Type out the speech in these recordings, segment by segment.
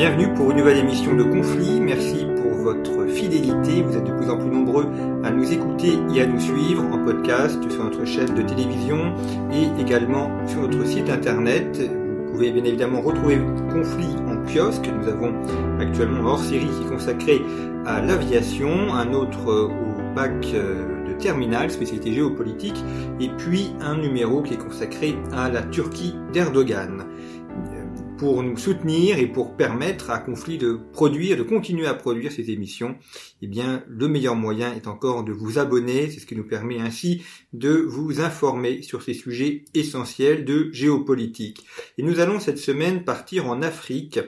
Bienvenue pour une nouvelle émission de Conflit. Merci pour votre fidélité. Vous êtes de plus en plus nombreux à nous écouter et à nous suivre en podcast sur notre chaîne de télévision et également sur notre site internet. Vous pouvez bien évidemment retrouver Conflit en kiosque. Nous avons actuellement un hors-série qui est consacré à l'aviation, un autre au bac de terminale, spécialité géopolitique, et puis un numéro qui est consacré à la Turquie d'Erdogan pour nous soutenir et pour permettre à Conflit de produire, de continuer à produire ces émissions, eh bien, le meilleur moyen est encore de vous abonner. C'est ce qui nous permet ainsi de vous informer sur ces sujets essentiels de géopolitique. Et nous allons cette semaine partir en Afrique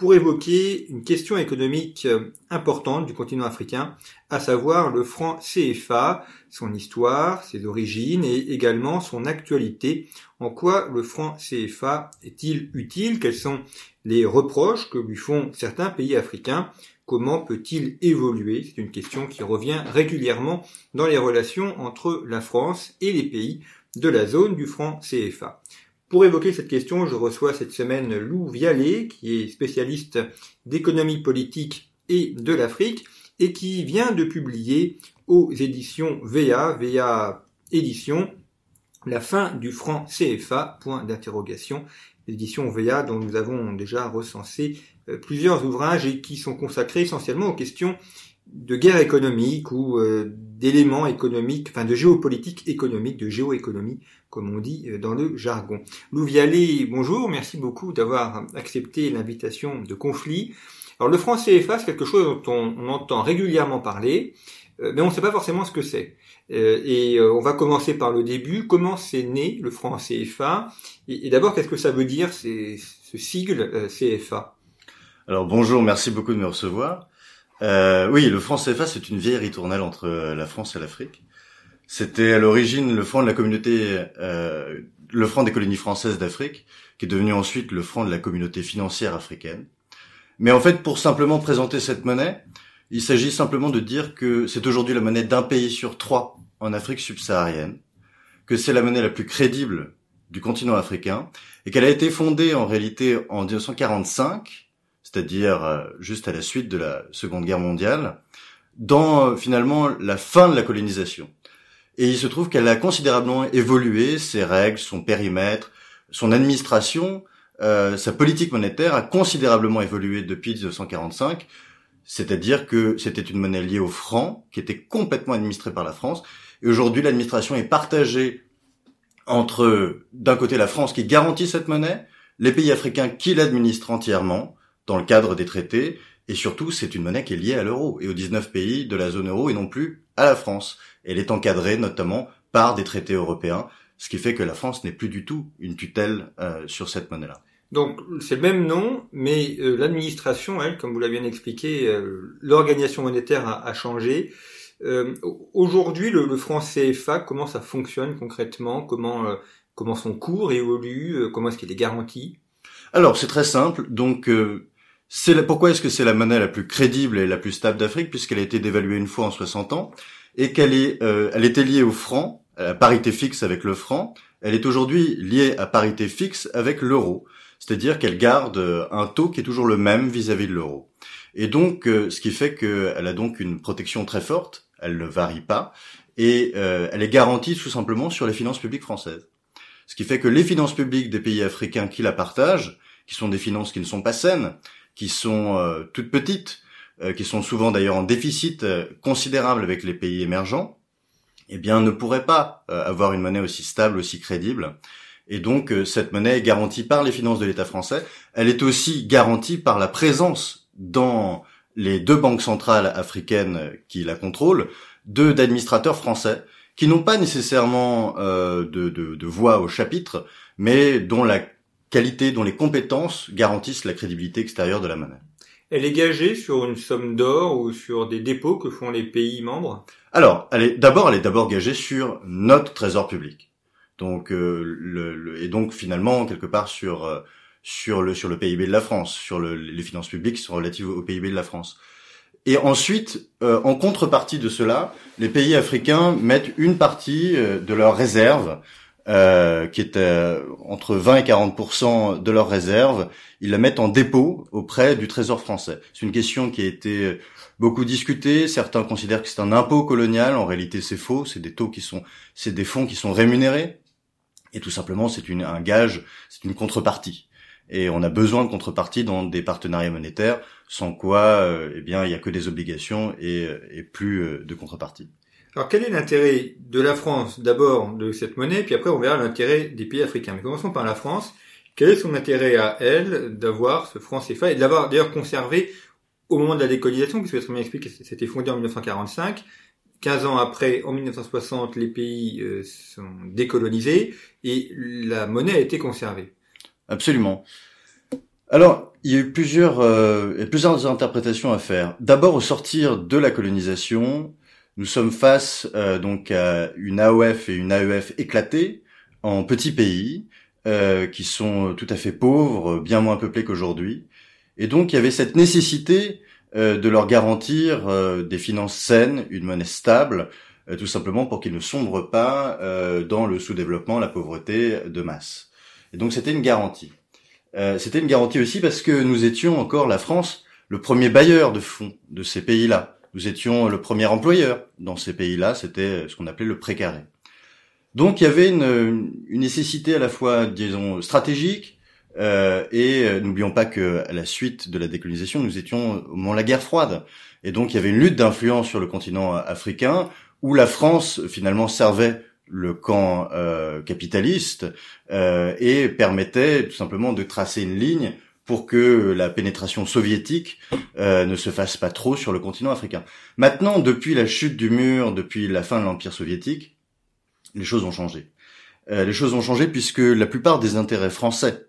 pour évoquer une question économique importante du continent africain, à savoir le franc CFA, son histoire, ses origines et également son actualité. En quoi le franc CFA est-il utile? Quels sont les reproches que lui font certains pays africains? Comment peut-il évoluer? C'est une question qui revient régulièrement dans les relations entre la France et les pays de la zone du franc CFA. Pour évoquer cette question, je reçois cette semaine Lou Vialet, qui est spécialiste d'économie politique et de l'Afrique, et qui vient de publier aux éditions VA, VA Édition, la fin du franc CFA, point d'interrogation, l'édition VA dont nous avons déjà recensé euh, plusieurs ouvrages et qui sont consacrés essentiellement aux questions de guerre économique ou euh, d'éléments économiques, enfin de géopolitique économique, de géoéconomie, comme on dit euh, dans le jargon. Lou Vialet, bonjour, merci beaucoup d'avoir accepté l'invitation de conflit. Alors le franc CFA, c'est quelque chose dont on, entend régulièrement parler, euh, mais on ne sait pas forcément ce que c'est. et on va commencer par le début. Comment c'est né le franc CFA Et, d'abord, qu'est-ce que ça veut dire ce sigle CFA Alors bonjour, merci beaucoup de me recevoir. Euh, oui, le franc CFA, c'est une vieille ritournelle entre euh, la France et l'Afrique. C'était à l'origine le franc de la communauté, euh, le franc des colonies françaises d'Afrique, qui est devenu ensuite le franc de la communauté financière africaine. Mais en fait, pour simplement présenter cette monnaie, il s'agit simplement de dire que c'est aujourd'hui la monnaie d'un pays sur trois en Afrique subsaharienne, que c'est la monnaie la plus crédible du continent africain, et qu'elle a été fondée en réalité en 1945 c'est-à-dire euh, juste à la suite de la Seconde Guerre mondiale, dans euh, finalement la fin de la colonisation. Et il se trouve qu'elle a considérablement évolué, ses règles, son périmètre, son administration, euh, sa politique monétaire a considérablement évolué depuis 1945, c'est-à-dire que c'était une monnaie liée au franc, qui était complètement administrée par la France, et aujourd'hui l'administration est partagée entre, d'un côté, la France qui garantit cette monnaie, les pays africains qui l'administrent entièrement, dans le cadre des traités, et surtout c'est une monnaie qui est liée à l'euro et aux 19 pays de la zone euro et non plus à la France. Elle est encadrée notamment par des traités européens, ce qui fait que la France n'est plus du tout une tutelle euh, sur cette monnaie-là. Donc c'est le même nom, mais euh, l'administration, elle, comme vous l'avez bien expliqué, euh, l'organisation monétaire a, changé. Aujourd'hui, le, le, franc CFA, comment ça fonctionne concrètement? Comment comment son cours évolue? Comment est-ce qu'il est garanti? Alors c'est très simple. Donc c'est pourquoi est-ce que c'est la monnaie la plus crédible et la plus stable d'Afrique puisqu'elle a été dévaluée une fois en 60 ans et qu'elle est, euh, elle était liée au franc, à parité fixe avec le franc. Elle est aujourd'hui liée à parité fixe avec l'euro, c'est-à-dire qu'elle garde euh, un taux qui est toujours le même vis-à-vis de l'euro. Et donc, euh, ce qui fait qu'elle a donc une protection très forte. Elle ne varie pas et elle est garantie tout simplement sur les finances publiques françaises. Ce qui fait que les finances publiques des pays africains qui la partagent, qui sont des finances qui ne sont pas saines, qui sont euh, toutes petites, euh, qui sont souvent d'ailleurs en déficit euh, considérable avec les pays émergents, eh bien ne pourraient pas avoir une monnaie aussi stable, aussi crédible. Et donc cette monnaie est garantie par les finances de l'État français. Elle est aussi garantie par la présence dans les deux banques centrales africaines qui la contrôlent, de d'administrateurs français qui n'ont pas nécessairement de, de, de voix au chapitre, mais dont la qualité, dont les compétences garantissent la crédibilité extérieure de la monnaie. Elle est gagée sur une somme d'or ou sur des dépôts que font les pays membres? Alors, elle est d'abord, elle est d'abord gagée sur notre trésor public. Donc, euh, le, et donc finalement quelque part sur euh, sur le sur le PIB de la France, sur le, les finances publiques qui sont relatives au PIB de la France. Et ensuite, euh, en contrepartie de cela, les pays africains mettent une partie de leurs réserves euh, qui était entre 20 et 40 de leurs réserves, ils la mettent en dépôt auprès du Trésor français. C'est une question qui a été beaucoup discutée. Certains considèrent que c'est un impôt colonial. En réalité, c'est faux. C'est des taux qui sont, c'est des fonds qui sont rémunérés. Et tout simplement, c'est une, un gage, c'est une contrepartie. Et on a besoin de contrepartie dans des partenariats monétaires, sans quoi, euh, eh bien, il y a que des obligations et, et plus euh, de contrepartie. Alors quel est l'intérêt de la France d'abord de cette monnaie, puis après on verra l'intérêt des pays africains. Mais commençons par la France. Quel est son intérêt à elle d'avoir ce franc CFA et de l'avoir d'ailleurs conservé au moment de la décolonisation, puisque très bien expliqué c'était fondé en 1945. 15 ans après, en 1960, les pays euh, sont décolonisés et la monnaie a été conservée. Absolument. Alors, il y a eu plusieurs, euh, plusieurs interprétations à faire. D'abord, au sortir de la colonisation, nous sommes face euh, donc à une AOF et une AEF éclatées en petits pays euh, qui sont tout à fait pauvres, bien moins peuplés qu'aujourd'hui. Et donc il y avait cette nécessité euh, de leur garantir des finances saines, une monnaie stable, tout simplement pour qu'ils ne sombrent pas dans le sous-développement, la pauvreté de masse. Et donc c'était une garantie. c'était une garantie aussi parce que nous étions encore la France le premier bailleur de fonds de ces pays-là. Nous étions le premier employeur dans ces pays-là, c'était ce qu'on appelait le précaré. Donc il y avait une, une, nécessité à la fois, disons, stratégique, euh, et euh, n'oublions pas que à la suite de la décolonisation, nous étions au moment de la guerre froide, et donc il y avait une lutte d'influence sur le continent africain où la France finalement servait le camp euh, capitaliste euh, et permettait tout simplement de tracer une ligne pour que la pénétration soviétique euh, ne se fasse pas trop sur le continent africain. Maintenant, depuis la chute du mur, depuis la fin de l'Empire soviétique, les choses ont changé. Euh, les choses ont changé puisque la plupart des intérêts français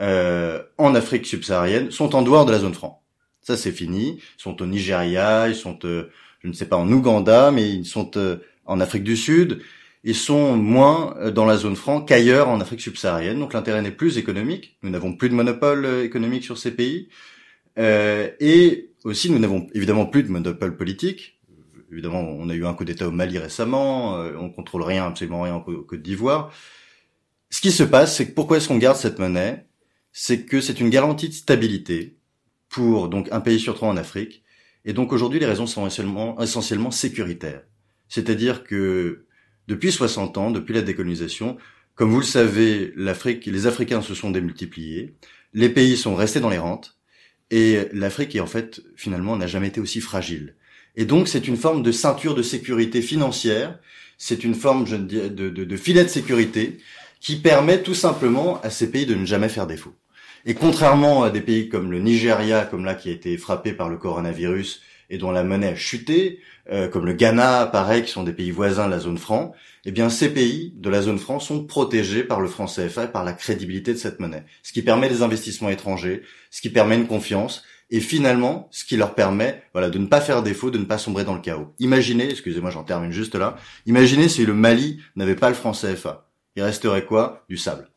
euh, en Afrique subsaharienne sont en dehors de la zone franc. Ça, c'est fini. Ils sont au Nigeria, ils sont, je ne sais pas, en Ouganda, mais ils sont en Afrique du Sud ils sont moins euh, dans la zone franc qu'ailleurs en Afrique subsaharienne. Donc l'intérêt n'est plus économique. Nous n'avons plus de monopole euh, économique sur ces pays. Euh, et aussi, nous n'avons évidemment plus de monopole politique. Évidemment, on a eu un coup d'État au Mali récemment. Euh, on contrôle rien, absolument rien en Côte d'Ivoire. Ce qui se passe, c'est que pourquoi est-ce qu'on garde cette monnaie? C'est que c'est une garantie de stabilité pour donc un pays sur trois en Afrique. Et donc aujourd'hui, les raisons sont essentiellement sécuritaires. C'est-à-dire que depuis 60 ans, depuis la décolonisation, comme vous le savez, l'Afrique, les Africains se sont démultipliés, les pays sont restés dans les rentes, et l'Afrique, en fait, finalement, n'a jamais été aussi fragile. Et donc, c'est une forme de ceinture de sécurité financière, c'est une forme je de, de, de filet de sécurité qui permet tout simplement à ces pays de ne jamais faire défaut. Et contrairement à des pays comme le Nigeria, comme là qui a été frappé par le coronavirus et dont la monnaie a chuté, euh, comme le Ghana, pareil, qui sont des pays voisins de la zone franc, eh bien ces pays de la zone franc sont protégés par le franc CFA et par la crédibilité de cette monnaie, ce qui permet des investissements étrangers, ce qui permet une confiance, et finalement, ce qui leur permet, voilà, de ne pas faire défaut, de ne pas sombrer dans le chaos. Imaginez, excusez-moi, j'en termine juste là. Imaginez si le Mali n'avait pas le franc CFA, il resterait quoi? Du sable.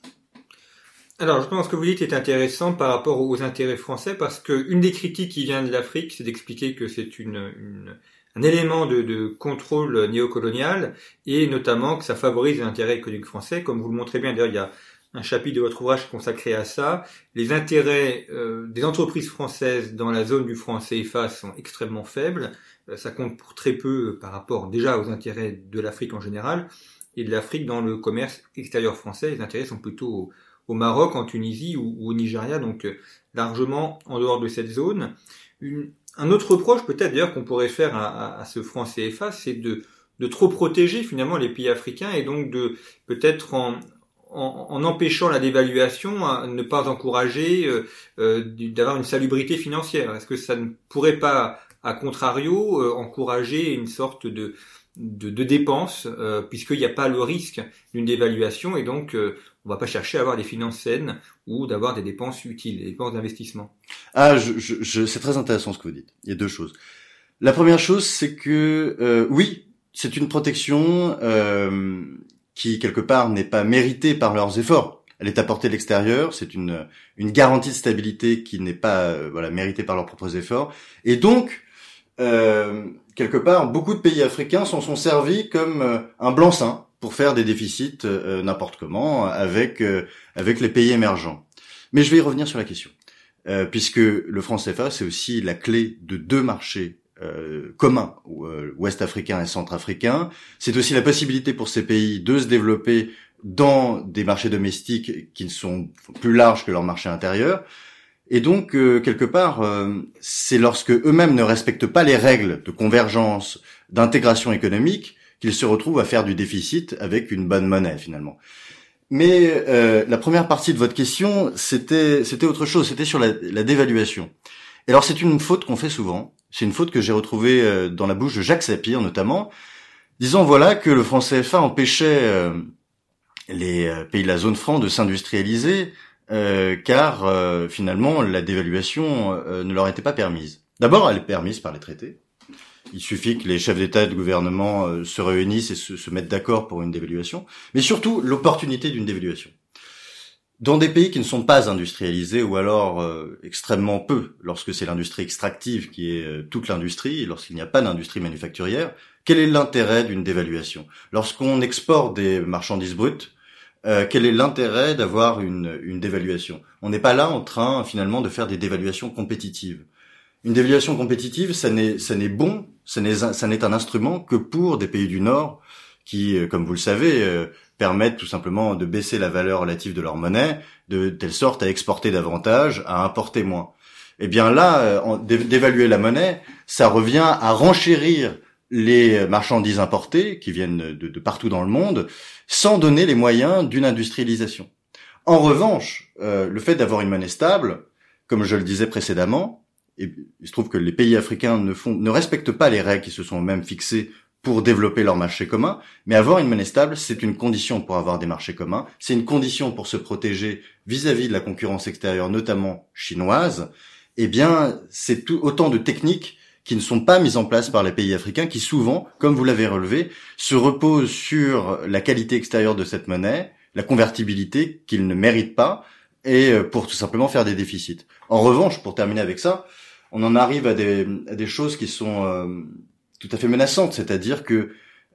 Alors, je pense que vous dites est intéressant par rapport aux intérêts français parce que une des critiques qui vient de l'Afrique, c'est d'expliquer que c'est une, une, un élément de, de, contrôle néocolonial et notamment que ça favorise l'intérêt économique français. Comme vous le montrez bien, d'ailleurs, il y a un chapitre de votre ouvrage consacré à ça. Les intérêts euh, des entreprises françaises dans la zone du franc CFA sont extrêmement faibles. Euh, ça compte pour très peu par rapport déjà aux intérêts de l'Afrique en général et de l'Afrique dans le commerce extérieur français. Les intérêts sont plutôt au Maroc, en Tunisie ou, au Nigeria, donc euh, largement en dehors de cette zone. un autre reproche peut-être d'ailleurs qu'on pourrait faire à, ce franc CFA, c'est de, trop protéger finalement les pays africains et donc de peut-être en, empêchant la dévaluation, à ne pas encourager euh, euh, d'avoir une salubrité financière. Est-ce que ça ne pourrait pas, à contrario, encourager une sorte de de, de dépenses, puisqu'il n'y a pas le risque d'une dévaluation, et donc on va pas chercher à avoir des finances saines ou d'avoir des dépenses utiles, des dépenses d'investissement. Ah, je, je, c'est très intéressant ce que vous dites. Il y a deux choses. La première chose, c'est que euh, oui, c'est une protection euh, qui quelque part n'est pas méritée par leurs efforts. Elle est apportée de l'extérieur, c'est une une garantie de stabilité qui n'est pas euh, voilà méritée par leurs propres efforts. Et donc euh, quelque part, beaucoup de pays africains s'en sont servis comme euh, un blanc-seing pour faire des déficits euh, n'importe comment avec euh, avec les pays émergents. Mais je vais y revenir sur la question, euh, puisque le franc CFA c'est aussi la clé de deux marchés communs, ouest africains et centrafricains. C'est aussi la possibilité pour ces pays de se développer dans des marchés domestiques qui sont plus larges que leur marché intérieur. Et donc, quelque part, c'est lorsque eux-mêmes ne respectent pas les règles de convergence, d'intégration économique, qu'il se retrouve à faire du déficit avec une bonne monnaie finalement. Mais euh, la première partie de votre question, c'était c'était autre chose, c'était sur la, la, dévaluation. Et alors c'est une faute qu'on fait souvent. C'est une faute que j'ai retrouvée euh, dans la bouche de Jacques Sapir notamment, disant voilà que le franc CFA empêchait euh, les pays de la zone franc de s'industrialiser car finalement la dévaluation ne leur était pas permise. D'abord, elle est permise par les traités. Il suffit que les chefs d'État et de gouvernement euh, se réunissent et se, mettent d'accord pour une dévaluation, mais surtout l'opportunité d'une dévaluation. Dans des pays qui ne sont pas industrialisés ou alors euh, extrêmement peu, lorsque c'est l'industrie extractive qui est euh, toute l'industrie, lorsqu'il n'y a pas d'industrie manufacturière, quel est l'intérêt d'une dévaluation? Lorsqu'on exporte des marchandises brutes, quel est l'intérêt d'avoir une, dévaluation? On n'est pas là en train finalement de faire des dévaluations compétitives. Une dévaluation compétitive, ça n'est, ça n'est bon, ça n'est, ça un instrument que pour des pays du Nord qui, euh, comme vous le savez, euh, permettent tout simplement de baisser la valeur relative de leur monnaie, de telle sorte à exporter davantage, à importer moins. Eh bien là, euh, d'évaluer la monnaie, ça revient à renchérir les marchandises importées qui viennent de, partout dans le monde, sans donner les moyens d'une industrialisation. En revanche, le fait d'avoir une monnaie stable, comme je le disais précédemment, il se trouve que les pays africains ne font, ne respectent pas les règles qui se sont même fixées pour développer leur marché commun, mais avoir une monnaie stable, c'est une condition pour avoir des marchés communs, c'est une condition pour se protéger vis-à-vis de la concurrence extérieure, notamment chinoise. Eh bien, c'est tout, autant de techniques qui ne sont pas mises en place par les pays africains, qui souvent, comme vous l'avez relevé, se reposent sur la qualité extérieure de cette monnaie, la convertibilité qu'ils ne méritent pas, et euh, pour tout simplement faire des déficits. En revanche, pour terminer avec ça, on en arrive à des, à des choses qui sont euh, tout à fait menaçantes, c'est-à-dire que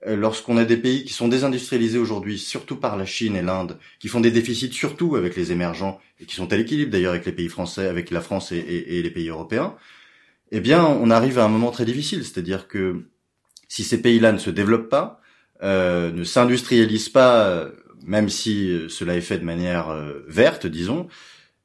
euh, lorsqu'on a des pays qui sont désindustrialisés aujourd'hui, surtout par la Chine et l'Inde, qui font des déficits surtout avec les émergents et qui sont à l'équilibre d'ailleurs avec les pays français, avec la France et, et, les pays européens, eh bien, on arrive à un moment très difficile, c'est-à-dire que si ces pays-là ne se développent pas, euh, ne s'industrialisent pas, même si cela est fait de manière verte, disons,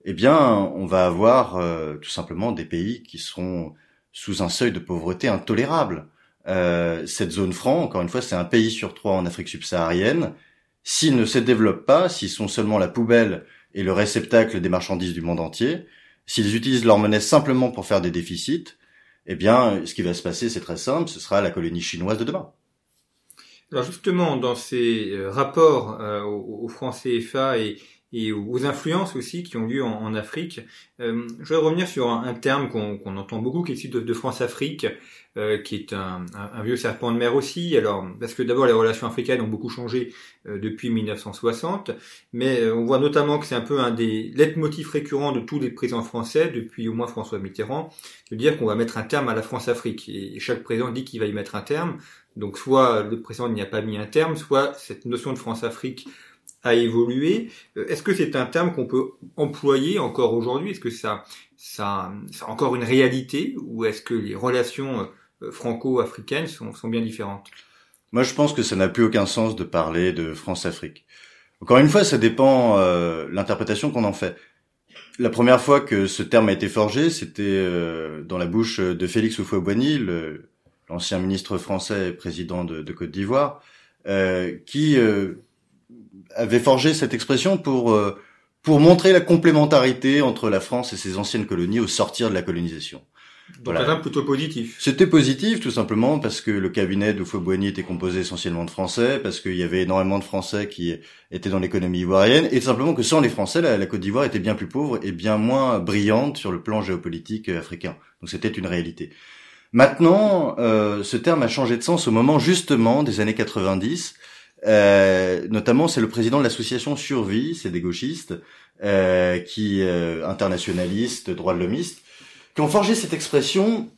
eh bien, on va avoir euh, tout simplement des pays qui seront sous un seuil de pauvreté intolérable. Euh, cette zone franc, encore une fois, c'est un pays sur trois en Afrique subsaharienne. S'ils ne se développent pas, s'ils sont seulement la poubelle et le réceptacle des marchandises du monde entier, s'ils utilisent leur monnaie simplement pour faire des déficits, eh bien, ce qui va se passer, c'est très simple, ce sera la colonie chinoise de demain. Alors justement, dans ces euh, rapports aux, francs CFA et, et aux influences aussi qui ont lieu en, Afrique. Euh, je vais revenir sur un, terme qu'on entend beaucoup, qui est issu de, France-Afrique, euh, qui est un, un, vieux serpent de mer aussi. Alors, parce que d'abord les relations africaines ont beaucoup changé euh, depuis 1960, mais euh, on voit notamment que c'est un peu un des leitmotifs récurrents de tous les présidents français depuis au moins François Mitterrand, de dire qu'on va mettre un terme à la France-Afrique. Et chaque président dit qu'il va y mettre un terme. Donc soit le président n'y a pas mis un terme, soit cette notion de France-Afrique a évolué. Euh, est-ce que c'est un terme qu'on peut employer encore aujourd'hui? Est-ce que ça, ça, ça encore une réalité? Ou est-ce que les relations euh, franco-africaines sont, sont bien différentes? Moi, je pense que ça n'a plus aucun sens de parler de France-Afrique. Encore une fois, ça dépend euh, l'interprétation qu'on en fait. La première fois que ce terme a été forgé, c'était euh, dans la bouche de Félix Houphouët-Boigny, l'ancien ministre français et président de, de Côte d'Ivoire, euh, qui avait forgé cette expression pour euh, pour montrer la complémentarité entre la France et ses anciennes colonies au sortir de la colonisation. Donc voilà. plutôt positif. C'était positif tout simplement parce que le cabinet de Fouet-Boigny était composé essentiellement de Français, parce qu'il y avait énormément de Français qui étaient dans l'économie ivoirienne, et tout simplement que sans les Français, la, Côte d'Ivoire était bien plus pauvre et bien moins brillante sur le plan géopolitique euh, africain. Donc c'était une réalité. Maintenant, euh, ce terme a changé de sens au moment justement des années 90. Euh, notamment, c'est le président de l'association Survie, c'est des gauchistes, euh, qui euh, internationalistes, droits de l'homiste, qui ont forgé cette expression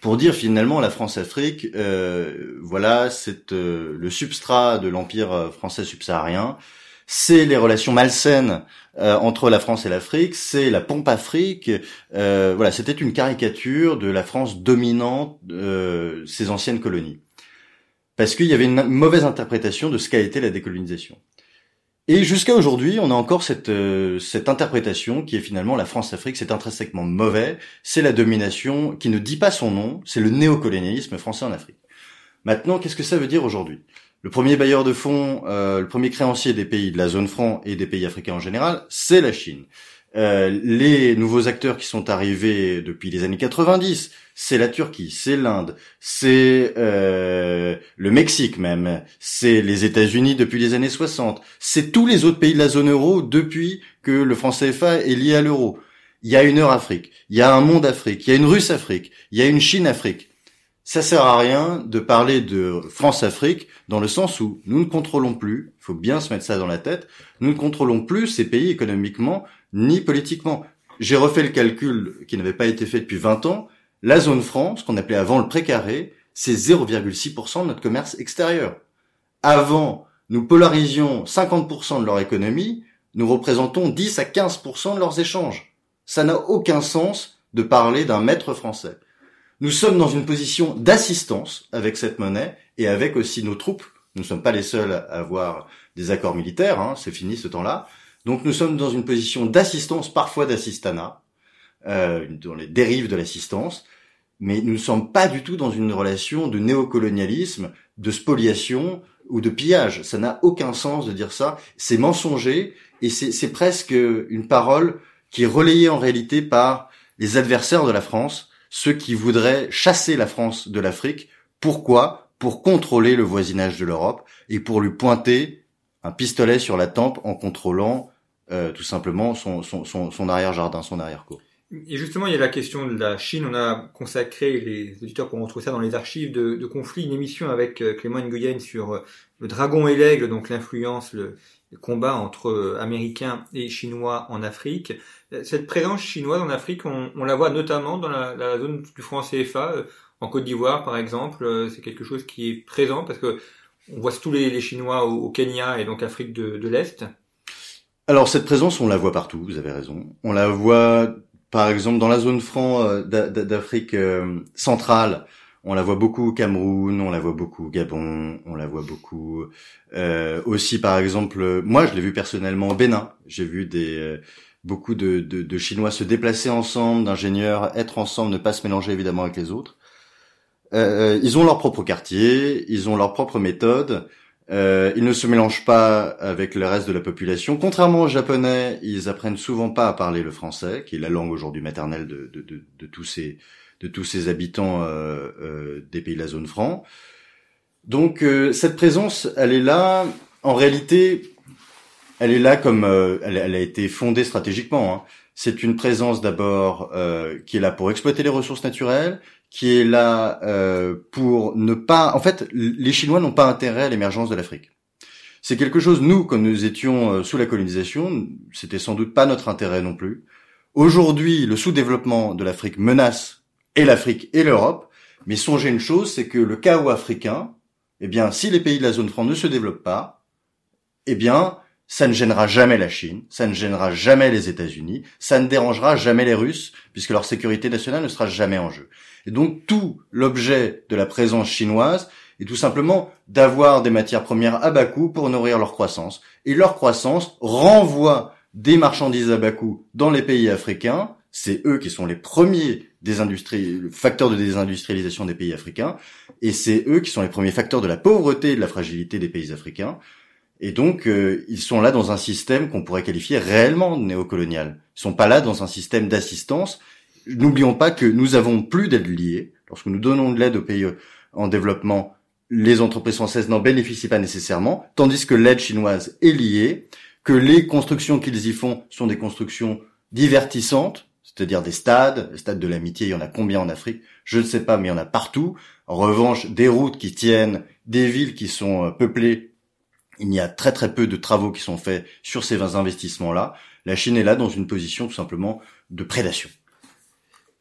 pour dire finalement la France-Afrique, euh, voilà, c'est euh, le substrat de l'empire français subsaharien, c'est les relations malsaines entre la France et l'Afrique, c'est la pompe Afrique, voilà, c'était une caricature de la France dominante ses anciennes colonies, parce qu'il y avait une mauvaise interprétation de ce qu'a été la décolonisation. Et jusqu'à aujourd'hui, on a encore cette, euh, cette interprétation qui est finalement la France-Afrique, c'est intrinsèquement mauvais, c'est la domination qui ne dit pas son nom, c'est le néocolonialisme français en Afrique. Maintenant, qu'est-ce que ça veut dire aujourd'hui? Le premier bailleur de fonds, euh, le premier créancier des pays de la zone franc et des pays africains en général, c'est la Chine. Euh, les nouveaux acteurs qui sont arrivés depuis les années 90, c'est la Turquie, c'est l'Inde, c'est euh, le Mexique même, c'est les États-Unis depuis les années 60, c'est tous les autres pays de la zone euro depuis que le franc CFA est lié à l'euro. Il y a une Euro-Afrique, il y a un monde Afrique, il y a une Russe-Afrique, il y a une Chine-Afrique. Ça sert à rien de parler de France-Afrique dans le sens où nous ne contrôlons plus, il faut bien se mettre ça dans la tête, nous ne contrôlons plus ces pays économiquement ni politiquement. J'ai refait le calcul qui n'avait pas été fait depuis 20 ans. La zone franc, ce qu'on appelait avant le précaré, c'est 0,6% de notre commerce extérieur. Avant, nous polarisions 50% de leur économie, nous représentons 10 à 15% de leurs échanges. Ça n'a aucun sens de parler d'un maître français. Nous sommes dans une position d'assistance avec cette monnaie et avec aussi nos troupes. Nous ne sommes pas les seuls à avoir des accords militaires, hein, c'est fini ce temps-là. Donc nous sommes dans une position d'assistance, parfois d'assistanat, euh, dans les dérives de l'assistance, mais nous ne sommes pas du tout dans une relation de néocolonialisme, de spoliation ou de pillage. Ça n'a aucun sens de dire ça. C'est mensonger et c'est presque une parole qui est relayée en réalité par les adversaires de la France, ceux qui voudraient chasser la France de l'Afrique. Pourquoi? Pour contrôler le voisinage de l'Europe et pour lui pointer un pistolet sur la tempe en contrôlant euh, tout simplement son, son, son, son arrière-jardin, son arrière-cour. Et justement, il y a la question de la Chine. On a consacré, les auditeurs pourront retrouver ça dans les archives de, de conflit, une émission avec euh, Clément Nguyen sur euh, le dragon et l'aigle, donc l'influence, le, combat entre Américains et Chinois en Afrique. Cette présence chinoise en Afrique, on, on la voit notamment dans la, la, zone du franc CFA, en Côte d'Ivoire par exemple. C'est quelque chose qui est présent parce que on voit tous les, les Chinois au, au, Kenya et donc Afrique de, de l'Est. Alors cette présence, on la voit partout, vous avez raison. On la voit par exemple dans la zone franc euh, d'Afrique euh, centrale, on la voit beaucoup au Cameroun, on la voit beaucoup au Gabon, on la voit beaucoup euh, aussi par exemple, moi je l'ai vu personnellement au Bénin, j'ai vu des euh, beaucoup de, de, de, Chinois se déplacer ensemble, d'ingénieurs être ensemble, ne pas se mélanger évidemment avec les autres. Euh, ils ont leur propre quartier, ils ont leur propre méthode. Euh, ils ne se mélangent pas avec le reste de la population. Contrairement aux Japonais, ils apprennent souvent pas à parler le français, qui est la langue aujourd'hui maternelle de, de, de, de, tous ces de tous ces habitants euh, euh, des pays de la zone franc. Donc euh, cette présence, elle est là. En réalité, elle est là comme euh, elle, elle, a été fondée stratégiquement. Hein. C'est une présence d'abord qui est là pour exploiter les ressources naturelles, qui est là euh, pour ne pas... En fait, les Chinois n'ont pas intérêt à l'émergence de l'Afrique. C'est quelque chose, nous, quand nous étions euh, sous la colonisation, c'était sans doute pas notre intérêt non plus. Aujourd'hui, le sous-développement de l'Afrique menace et l'Afrique et l'Europe, mais songez une chose, c'est que le chaos africain, eh bien, si les pays de la zone franc ne se développent pas, eh bien, ça ne gênera jamais la Chine, ça ne gênera jamais les États-Unis, ça ne dérangera jamais les Russes, puisque leur sécurité nationale ne sera jamais en jeu. Et donc tout l'objet de la présence chinoise est tout simplement d'avoir des matières premières à bas coût pour nourrir leur croissance. Et leur croissance renvoie des marchandises à bas coût dans les pays africains. C'est eux qui sont les premiers des facteurs de désindustrialisation des pays africains. Et c'est eux qui sont les premiers facteurs de la pauvreté et de la fragilité des pays africains. Et donc, euh, ils sont là dans un système qu'on pourrait qualifier réellement néocolonial. Ils sont pas là dans un système d'assistance n'oublions pas que nous avons plus d'aide liée. Lorsque nous donnons de l'aide aux pays en développement, les entreprises françaises n'en bénéficient pas nécessairement, tandis que l'aide chinoise est liée, que les constructions qu'ils y font sont des constructions divertissantes, c'est-à-dire des stades, les stades de l'amitié, il y en a combien en Afrique Je ne sais pas, mais il y en a partout. En revanche, des routes qui tiennent, des villes qui sont euh, peuplées, il y a très très peu de travaux qui sont faits sur ces investissements-là. La Chine est là dans une position tout simplement de prédation.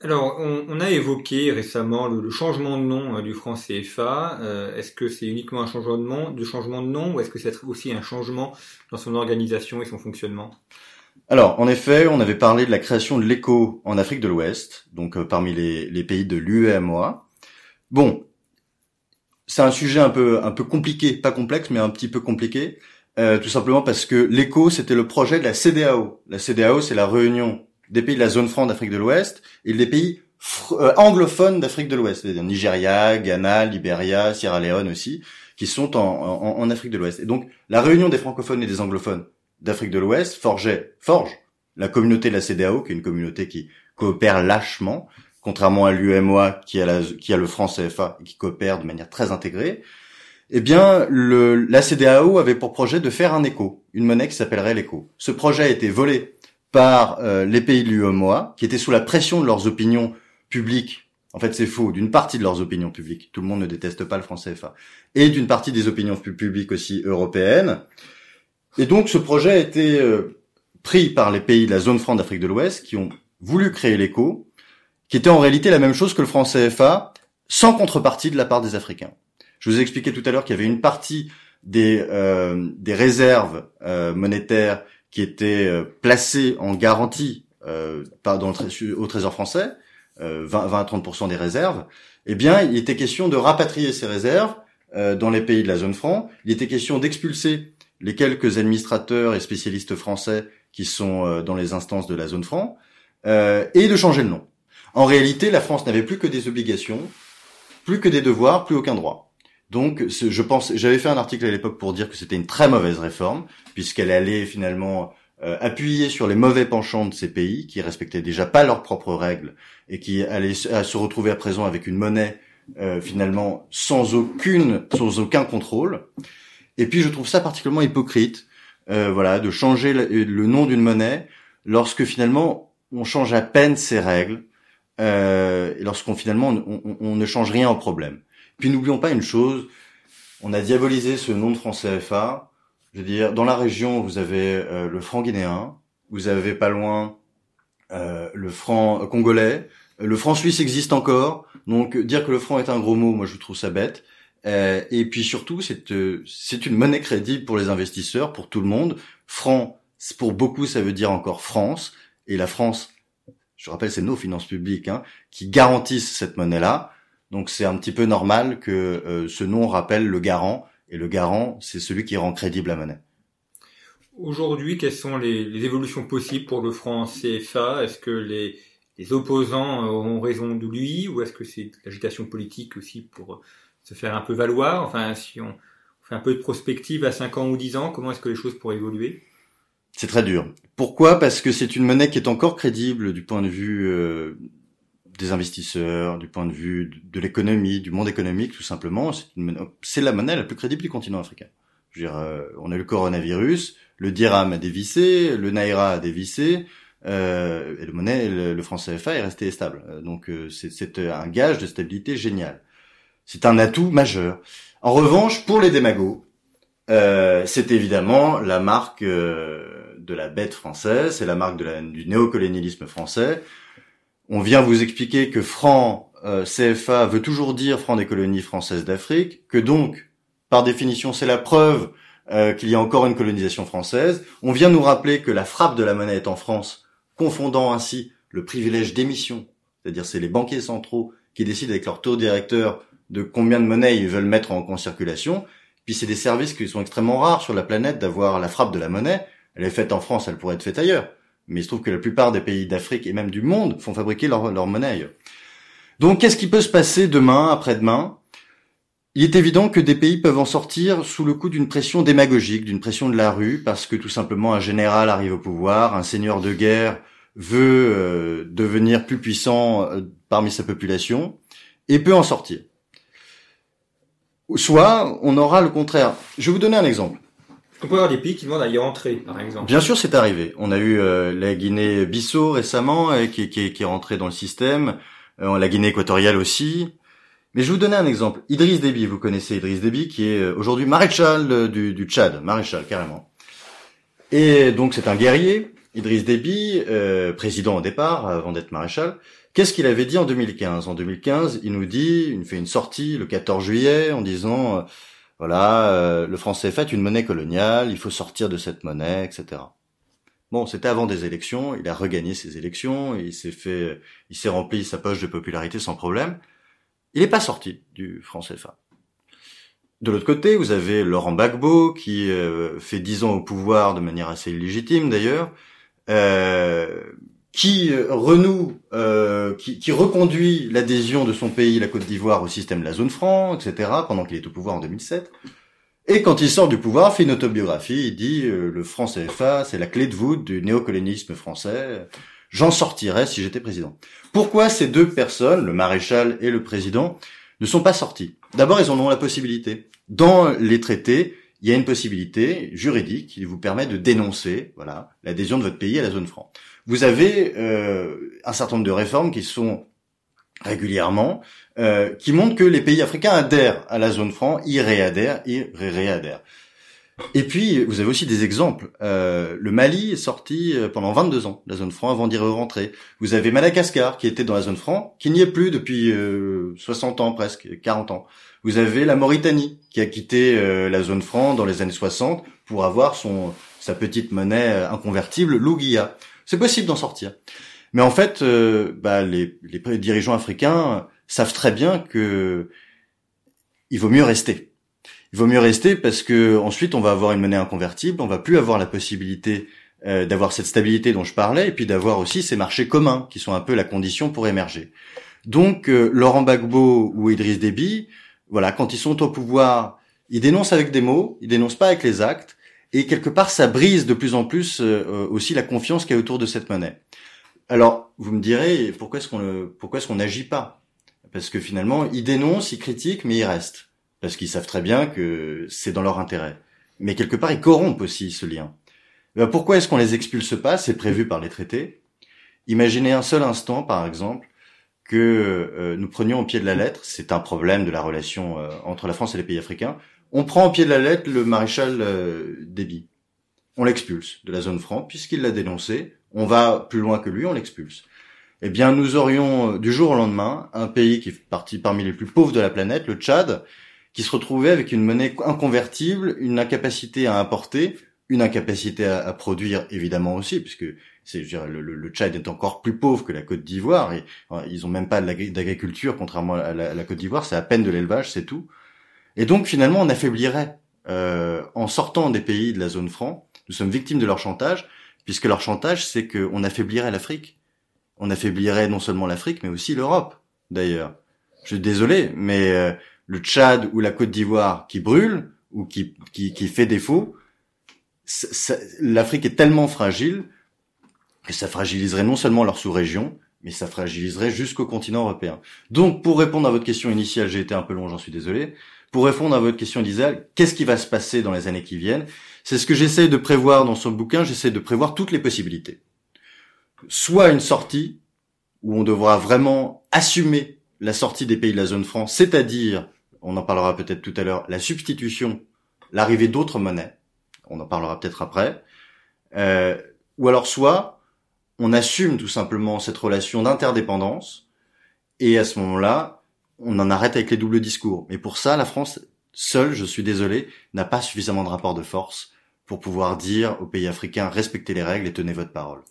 Alors, on, a évoqué récemment le, changement de nom euh, du franc CFA. Euh, est-ce que c'est uniquement un changement de nom, de changement de nom, ou est-ce que c'est aussi un changement dans son organisation et son fonctionnement? Alors, en effet, on avait parlé de la création de l'éco en Afrique de l'Ouest, donc euh, parmi les, pays de l'UEMOA. Bon, c'est un sujet un peu un peu compliqué, pas complexe, mais un petit peu compliqué, tout simplement parce que l'éco c'était le projet de la CDAO. La CDAO, c'est la réunion des pays de la zone franc d'Afrique de l'Ouest et des pays euh, anglophones d'Afrique de l'Ouest, c'est-à-dire Nigeria, Ghana, Libéria, Sierra Leone aussi, qui sont en, en, Afrique de l'Ouest. Et donc, la réunion des francophones et des anglophones d'Afrique de l'Ouest forgeait, forge la communauté de la CDAO, qui est une communauté qui coopère lâchement, contrairement à l'UMOA qui a, qui a le franc CFA et qui coopère de manière très intégrée. Eh bien, le, la CDAO avait pour projet de faire un écho, une monnaie qui s'appellerait l'écho. Ce projet a été volé par euh, les pays de l'UEMOA, qui étaient sous la pression de leurs opinions publiques. En fait, c'est faux, d'une partie de leurs opinions publiques. Tout le monde ne déteste pas le franc CFA. Et d'une partie des opinions publiques aussi européennes. Et donc, ce projet a été euh, pris par les pays de la zone franc d'Afrique de l'Ouest, qui ont voulu créer l'écho, qui était en réalité la même chose que le franc CFA, sans contrepartie de la part des Africains. Je vous ai expliqué tout à l'heure qu'il y avait une partie des, euh, des réserves monétaires qui était euh, placé en garantie euh, dans le au Trésor français, euh, 20, 20 à 30 des réserves, eh bien, il était question de rapatrier ces réserves euh, dans les pays de la zone franc. Il était question d'expulser les quelques administrateurs et spécialistes français qui sont euh, dans les instances de la zone franc euh, et de changer le nom. En réalité, la France n'avait plus que des obligations, plus que des devoirs, plus aucun droit. Donc, je pense, j'avais fait un article à l'époque pour dire que c'était une très mauvaise réforme, puisqu'elle allait finalement euh, appuyer sur les mauvais penchants de ces pays qui respectaient déjà pas leurs propres règles et qui allaient se retrouver à présent avec une monnaie euh, finalement sans aucune, sans aucun contrôle. Et puis, je trouve ça particulièrement hypocrite, euh, voilà, de changer le, nom d'une monnaie lorsque finalement on change à peine ses règles, et lorsqu'on finalement on, on ne change rien au problème. Puis n'oublions pas une chose, on a diabolisé ce nom de franc CFA. Je veux dire, dans la région, vous avez euh, le franc guinéen, vous avez pas loin euh, le franc congolais, le franc suisse existe encore. Donc dire que le franc est un gros mot, moi je trouve ça bête. Euh, et puis surtout, c'est c'est une monnaie crédible pour les investisseurs, pour tout le monde. Franc, pour beaucoup, ça veut dire encore France. Et la France, je rappelle, c'est nos finances publiques hein, qui garantissent cette monnaie-là. Donc c'est un petit peu normal que euh, ce nom rappelle le garant, et le garant, c'est celui qui rend crédible la monnaie. Aujourd'hui, quelles sont les, évolutions possibles pour le franc CFA Est-ce que les, opposants ont raison de lui, ou est-ce que c'est l'agitation politique aussi pour se faire un peu valoir? Enfin, si on fait un peu de prospective à 5 ans ou 10 ans, comment est-ce que les choses pourraient évoluer? C'est très dur. Pourquoi? Parce que c'est une monnaie qui est encore crédible du point de vue euh, des investisseurs, du point de vue de, l'économie, du monde économique, tout simplement. C'est la monnaie la plus crédible du continent africain. Euh, on a le coronavirus, le dirham a dévissé, le naira a dévissé, euh, et le monnaie, le, le, franc CFA est resté stable. Donc c'est un gage de stabilité génial. C'est un atout majeur. En revanche, pour les démagos, c'est évidemment la marque de la bête française, c'est la marque de la, du néocolonialisme français. On vient vous expliquer que franc euh, CFA veut toujours dire franc des colonies françaises d'Afrique, que donc, par définition, c'est la preuve euh, qu'il y a encore une colonisation française. On vient nous rappeler que la frappe de la monnaie est en France, confondant ainsi le privilège d'émission, c'est-à-dire c'est les banquiers centraux qui décident avec leur taux directeur de combien de monnaie ils veulent mettre en, circulation. Puis c'est des services qui sont extrêmement rares sur la planète d'avoir la frappe de la monnaie. Elle est faite en France, elle pourrait être faite ailleurs mais il se trouve que la plupart des pays d'Afrique et même du monde font fabriquer leur, monnaie. Donc qu'est-ce qui peut se passer demain, après-demain? Il est évident que des pays peuvent en sortir sous le coup d'une pression démagogique, d'une pression de la rue, parce que tout simplement un général arrive au pouvoir, un seigneur de guerre veut devenir plus puissant parmi sa population et peut en sortir. Soit on aura le contraire. Je vais vous donner un exemple. On peut avoir des pays qui demandent à y entrer, par exemple. Bien sûr, c'est arrivé. On a eu euh, la Guinée-Bissau récemment, euh, qui, qui, qui, est rentrée dans le système. Euh, la Guinée équatoriale aussi. Mais je vais vous donner un exemple. Idriss Déby, vous connaissez Idriss Déby, qui est aujourd'hui maréchal du, du, Tchad, maréchal carrément. Et donc c'est un guerrier, Idriss Déby, président au départ, avant d'être maréchal. Qu'est-ce qu'il avait dit en 2015 En 2015, il nous dit, il fait une sortie le 14 juillet en disant voilà, euh, le franc CFA est une monnaie coloniale, il faut sortir de cette monnaie, etc. Bon, c'était avant des élections, il a regagné ses élections, il s'est fait, il s'est rempli sa poche de popularité sans problème. Il n'est pas sorti du franc CFA. De l'autre côté, vous avez Laurent Gbagbo qui euh, fait dix ans au pouvoir de manière assez illégitime d'ailleurs, euh, qui euh, renoue, euh, qui, qui, reconduit l'adhésion de son pays, la Côte d'Ivoire, au système de la zone franc, etc., pendant qu'il est au pouvoir en 2007. Et quand il sort du pouvoir, fait une autobiographie, il dit euh, le franc CFA, c'est la clé de voûte du néocolonialisme français. J'en sortirais si j'étais président. Pourquoi ces deux personnes, le maréchal et le président, ne sont pas sortis D'abord, ils en ont la possibilité. Dans les traités, il y a une possibilité juridique qui vous permet de dénoncer, voilà, l'adhésion de votre pays à la zone franc vous avez euh, un certain nombre de réformes qui sont régulièrement, euh, qui montrent que les pays africains adhèrent à la zone franc, y réadhèrent, y réadhèrent. Et puis, vous avez aussi des exemples. Euh, le Mali est sorti euh, pendant 22 ans de la zone franc avant d'y rentrer. Vous avez Madagascar qui était dans la zone franc, qui n'y est plus depuis euh, 60 ans presque, 40 ans. Vous avez la Mauritanie qui a quitté euh, la zone franc dans les années 60 pour avoir son sa petite monnaie euh, inconvertible, l'Ouguia. C'est possible d'en sortir. Mais en fait, euh, bah, les, dirigeants africains savent très bien que il vaut mieux rester. Il vaut mieux rester parce que ensuite on va avoir une monnaie inconvertible, on va plus avoir la possibilité euh, d'avoir cette stabilité dont je parlais, et puis d'avoir aussi ces marchés communs qui sont un peu la condition pour émerger. Donc euh, Laurent Gbagbo ou Idriss Déby, voilà, quand ils sont au pouvoir, ils dénoncent avec des mots, ils dénoncent pas avec les actes, et quelque part ça brise de plus en plus euh, euh, aussi la confiance qu'il y a autour de cette monnaie. Alors vous me direz pourquoi est-ce qu'on pourquoi est-ce qu'on n'agit pas? Parce que finalement ils dénoncent, ils critiquent, mais ils restent parce qu'ils savent très bien que c'est dans leur intérêt. Mais quelque part ils corrompent aussi ce lien. Ben, pourquoi est-ce qu'on les expulse pas? C'est prévu par les traités. Imaginez un seul instant, par exemple, que euh, nous prenions au pied de la lettre, c'est un problème de la relation entre la France et les pays africains, on prend au pied de la lettre le maréchal euh, Déby. On l'expulse de la zone franc puisqu'il l'a dénoncé. On va plus loin que lui, on l'expulse. Eh bien, nous aurions euh, du jour au lendemain un pays qui fait partie parmi les plus pauvres de la planète, le Tchad, qui se retrouvait avec une monnaie inconvertible, une incapacité à importer, une incapacité à, produire évidemment aussi, puisque c'est le, le, Tchad est encore plus pauvre que la Côte d'Ivoire et ils ont même pas d'agriculture contrairement à la Côte d'Ivoire, c'est à peine de l'élevage, c'est tout. Et donc finalement, on affaiblirait, euh, en sortant des pays de la zone franc, nous sommes victimes de leur chantage, puisque leur chantage, c'est qu'on affaiblirait l'Afrique. On affaiblirait non seulement l'Afrique, mais aussi l'Europe, d'ailleurs. Je suis désolé, mais euh, le Tchad ou la Côte d'Ivoire qui brûle, ou qui, qui, qui fait défaut, l'Afrique est tellement fragile que ça fragiliserait non seulement leur sous-région, mais ça fragiliserait jusqu'au continent européen. Donc, pour répondre à votre question initiale, j'ai été un peu long, j'en suis désolé. Pour répondre à votre question, Lisa, qu'est-ce qui va se passer dans les années qui viennent? C'est ce que j'essaie de prévoir dans son bouquin, j'essaie de prévoir toutes les possibilités. Soit une sortie, où on devra vraiment assumer la sortie des pays de la zone franc, c'est-à-dire, on en parlera peut-être tout à l'heure, la substitution, l'arrivée d'autres monnaies, on en parlera peut-être après, euh, ou alors soit on assume tout simplement cette relation d'interdépendance, et à ce moment-là, on en arrête avec les doubles discours. Mais pour ça, la France, seule, je suis désolé, n'a pas suffisamment de rapport de force pour pouvoir dire aux pays africains respectez les règles et tenez votre parole.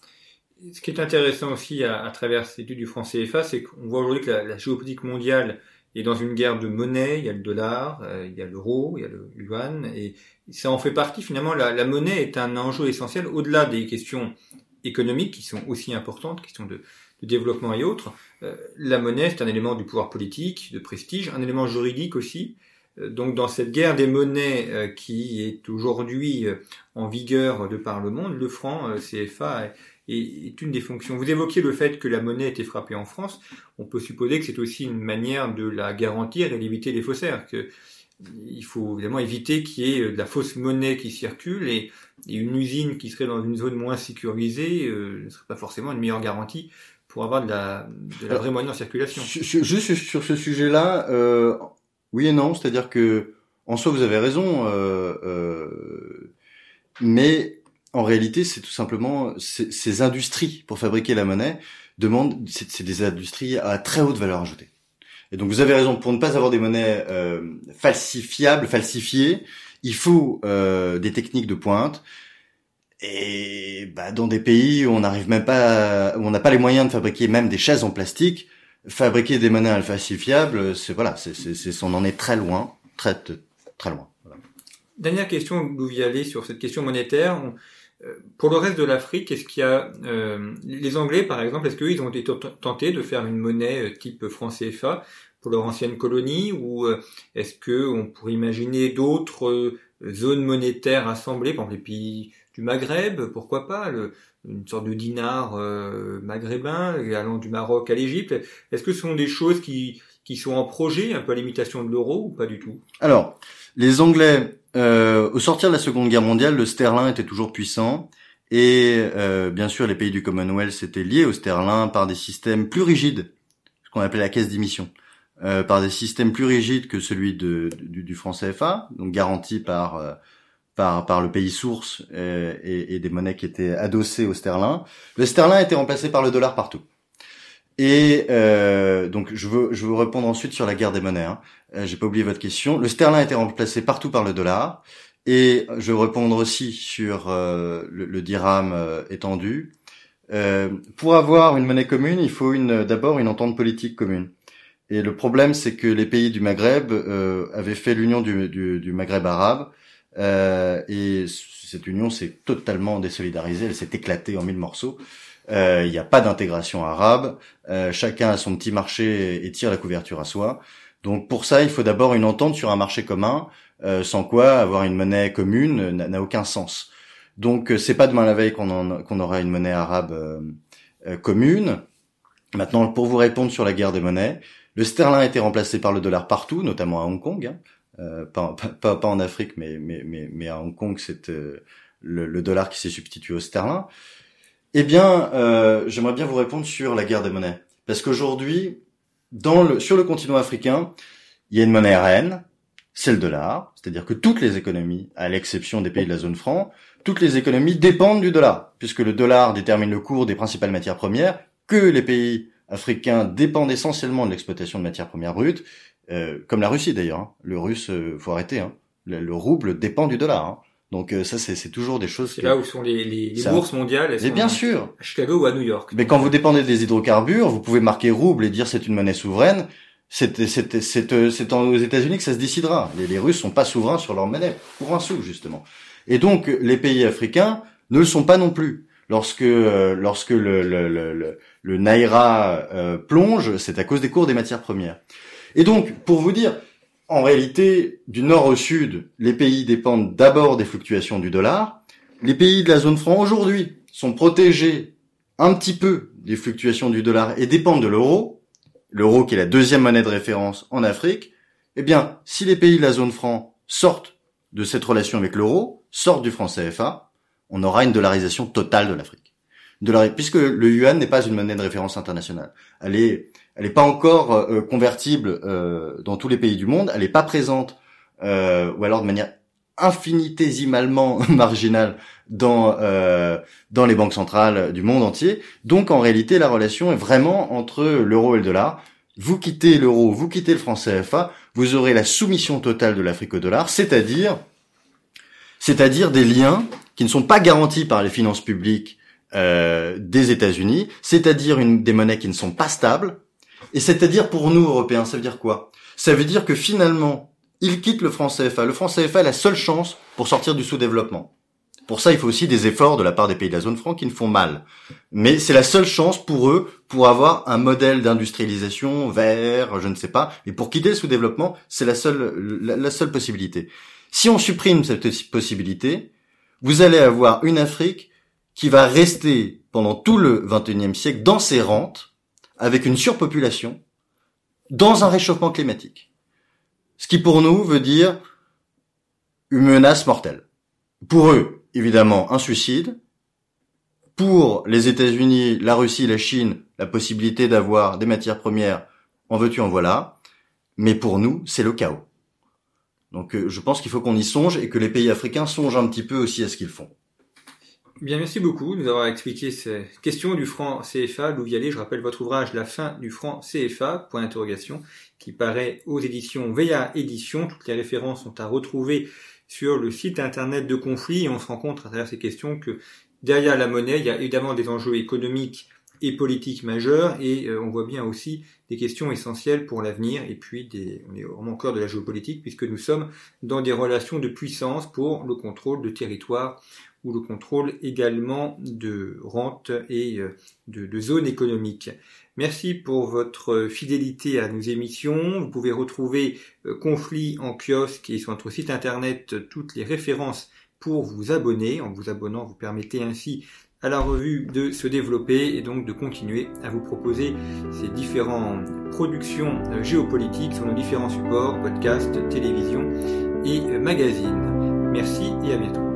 Ce qui est intéressant aussi à, travers cette étude du franc CFA, c'est qu'on voit aujourd'hui que la, géopolitique mondiale est dans une guerre de monnaie. Il y a le dollar, euh, il y a l'euro, il y a le yuan, et ça en fait partie. Finalement, la, la monnaie est un enjeu essentiel au-delà des questions économiques qui sont aussi importantes, questions de, de développement et autres. Euh, la monnaie, c'est un élément du pouvoir politique, de prestige, un élément juridique aussi. donc dans cette guerre des monnaies qui est aujourd'hui en vigueur de par le monde, le franc CFA est, une des fonctions. Vous évoquiez le fait que la monnaie était frappée en France. On peut supposer que c'est aussi une manière de la garantir et d'éviter les faussaires. Il faut évidemment éviter qu'il y ait de la fausse monnaie qui circule et, une usine qui serait dans une zone moins sécurisée euh, ne serait pas forcément une meilleure garantie pour avoir de la, de la vraie monnaie en circulation. Juste sur ce sujet-là, euh, oui et non, c'est-à-dire que en soi vous avez raison, euh, euh mais en réalité, c'est tout simplement ces industries pour fabriquer la monnaie demandent, c'est des industries à très haute valeur ajoutée. Et donc vous avez raison, pour ne pas avoir des monnaies euh, falsifiables, falsifiées, il faut euh, des techniques de pointe. Et bah, dans des pays où on n'arrive même pas, où on n'a pas les moyens de fabriquer même des chaises en plastique, fabriquer des monnaies falsifiables, c'est voilà, c'est, c'est, on en est très loin, très très loin. Dernière question, d'où y aller sur cette question monétaire. Euh, pour le reste de l'Afrique, est-ce qu'il y a euh, les Anglais, par exemple, est-ce qu'ils ont été tentés de faire une monnaie euh, type franc CFA pour leur ancienne colonie, ou est-ce que on pourrait imaginer d'autres zones monétaires assemblées, par exemple les pays du Maghreb, pourquoi pas, une sorte de dinar maghrébin allant du Maroc à l'Égypte. Est-ce que ce sont des choses qui qui sont en projet, un peu à l'imitation de l'euro, ou pas du tout? Alors, les Anglais euh, au sortir de la Seconde Guerre mondiale, le sterling était toujours puissant. Et euh, bien sûr, les pays du Commonwealth étaient liés au sterling par des systèmes plus rigides, ce qu'on appelait la caisse d'émission, euh, par des systèmes plus rigides que celui de, du, du, franc CFA, donc garanti par euh, par, par le pays source euh, et, et, des monnaies qui étaient adossées au sterling. Le sterling a été remplacé par le dollar partout. Et euh, donc je veux je veux répondre ensuite sur la guerre des monnaies. Hein. J'ai pas oublié votre question. Le sterling a été remplacé partout par le dollar. Et je veux répondre aussi sur euh, le, dirham étendu. Pour avoir une monnaie commune, il faut d'abord une entente politique commune. Et le problème, c'est que les pays du Maghreb avaient fait l'union du, du, du, Maghreb arabe. et cette union s'est totalement désolidarisée. Elle s'est éclatée en mille morceaux. Il n'y a pas d'intégration arabe. chacun a son petit marché et tire la couverture à soi. Donc pour ça, il faut d'abord une entente sur un marché commun, euh, sans quoi avoir une monnaie commune n'a aucun sens. Donc euh, c'est pas demain la veille qu'on aura une monnaie arabe euh, commune. Maintenant, pour vous répondre sur la guerre des monnaies, le sterling a été remplacé par le dollar partout, notamment à Hong Kong. Hein. Pas, pas, pas, en Afrique, mais, à Hong Kong, c'est le, le, dollar qui s'est substitué au sterling. Eh bien, j'aimerais bien vous répondre sur la guerre des monnaies. Parce qu'aujourd'hui, sur le continent africain, il y a une monnaie reine, c'est le dollar, c'est-à-dire que toutes les économies, à l'exception des pays de la zone franc, toutes les économies dépendent du dollar, puisque le dollar détermine le cours des principales matières premières, que les pays africains dépendent essentiellement de l'exploitation de matières premières brutes, euh, comme la Russie d'ailleurs. Hein. Le russe, euh, faut arrêter. Hein. Le, rouble dépend du dollar. Hein. Donc euh, ça, c'est toujours des choses. C'est là où sont les, les, les bourses mondiales. Mais bien sûr. À Chicago ou à New York. Mais quand vous dépendez des hydrocarbures, vous pouvez marquer rouble et dire c'est une monnaie souveraine. C'est c'est aux États-Unis que ça se décidera. Les, les Russes sont pas souverains sur leur monnaie pour un sou justement. Et donc les pays africains ne le sont pas non plus. Lorsque euh, lorsque le le le, le, naira euh, plonge, c'est à cause des cours des matières premières. Et donc pour vous dire, en réalité, du nord au sud, les pays dépendent d'abord des fluctuations du dollar. Les pays de la zone franc aujourd'hui sont protégés un petit peu des fluctuations du dollar et dépendent de l'euro, l'euro qui est la deuxième monnaie de référence en Afrique. Eh bien, si les pays de la zone franc sortent de cette relation avec l'euro, sortent du franc CFA, on aura une dollarisation totale de l'Afrique. Puisque le yuan n'est pas une monnaie de référence internationale. Elle est elle n'est pas encore euh, convertible euh, dans tous les pays du monde, elle n'est pas présente, euh, ou alors de manière infinitésimalement marginale dans dans les banques centrales du monde entier. Donc en réalité, la relation est vraiment entre l'euro et le dollar. Vous quittez l'euro, vous quittez le franc CFA, vous aurez la soumission totale de l'Afrique au dollar, c'est-à-dire c'est-à-dire des liens qui ne sont pas garantis par les finances publiques euh, des États-Unis, c'est-à-dire une, des monnaies qui ne sont pas stables, et c'est-à-dire pour nous, Européens, ça veut dire quoi? Ça veut dire que finalement, ils quittent le franc CFA. Le franc CFA est la seule chance pour sortir du sous-développement. Pour ça, il faut aussi des efforts de la part des pays de la zone franc qui ne font mal. Mais c'est la seule chance pour eux pour avoir un modèle d'industrialisation vert, je ne sais pas. Et pour quitter le sous-développement, c'est la seule, la, seule possibilité. Si on supprime cette possibilité, vous allez avoir une Afrique qui va rester pendant tout le 21e siècle dans ses rentes, avec une surpopulation, dans un réchauffement climatique. Ce qui pour nous veut dire une menace mortelle. Pour eux, évidemment, un suicide. Pour les États-Unis, la Russie, la Chine, la possibilité d'avoir des matières premières, en veux-tu, en voilà. Mais pour nous, c'est le chaos. Donc euh, je pense qu'il faut qu'on y songe et que les pays africains songent un petit peu aussi à ce qu'ils font. Bien, merci beaucoup de nous avoir expliqué ces questions du franc CFA. Lou je rappelle votre ouvrage La fin du franc CFA, point d'interrogation, qui paraît aux éditions VA Éditions. Toutes les références sont à retrouver sur le site internet de Conflit et on se rend compte à travers ces questions que derrière la monnaie, il y a évidemment des enjeux économiques et politiques majeurs et euh, on voit bien aussi des questions essentielles pour l'avenir et puis des, on est vraiment au cœur de la géopolitique puisque nous sommes dans des relations de puissance pour le contrôle de territoire ou le contrôle également de rente et euh, de, zones économiques. Merci pour votre fidélité à nos émissions. Vous pouvez retrouver euh, Conflit en kiosque et sur notre site internet toutes les références pour vous abonner. En vous abonnant, vous permettez ainsi à la revue de se développer et donc de continuer à vous proposer ces différentes productions euh, géopolitiques sur nos différents supports, podcasts, télévision et magazines. Merci et à bientôt.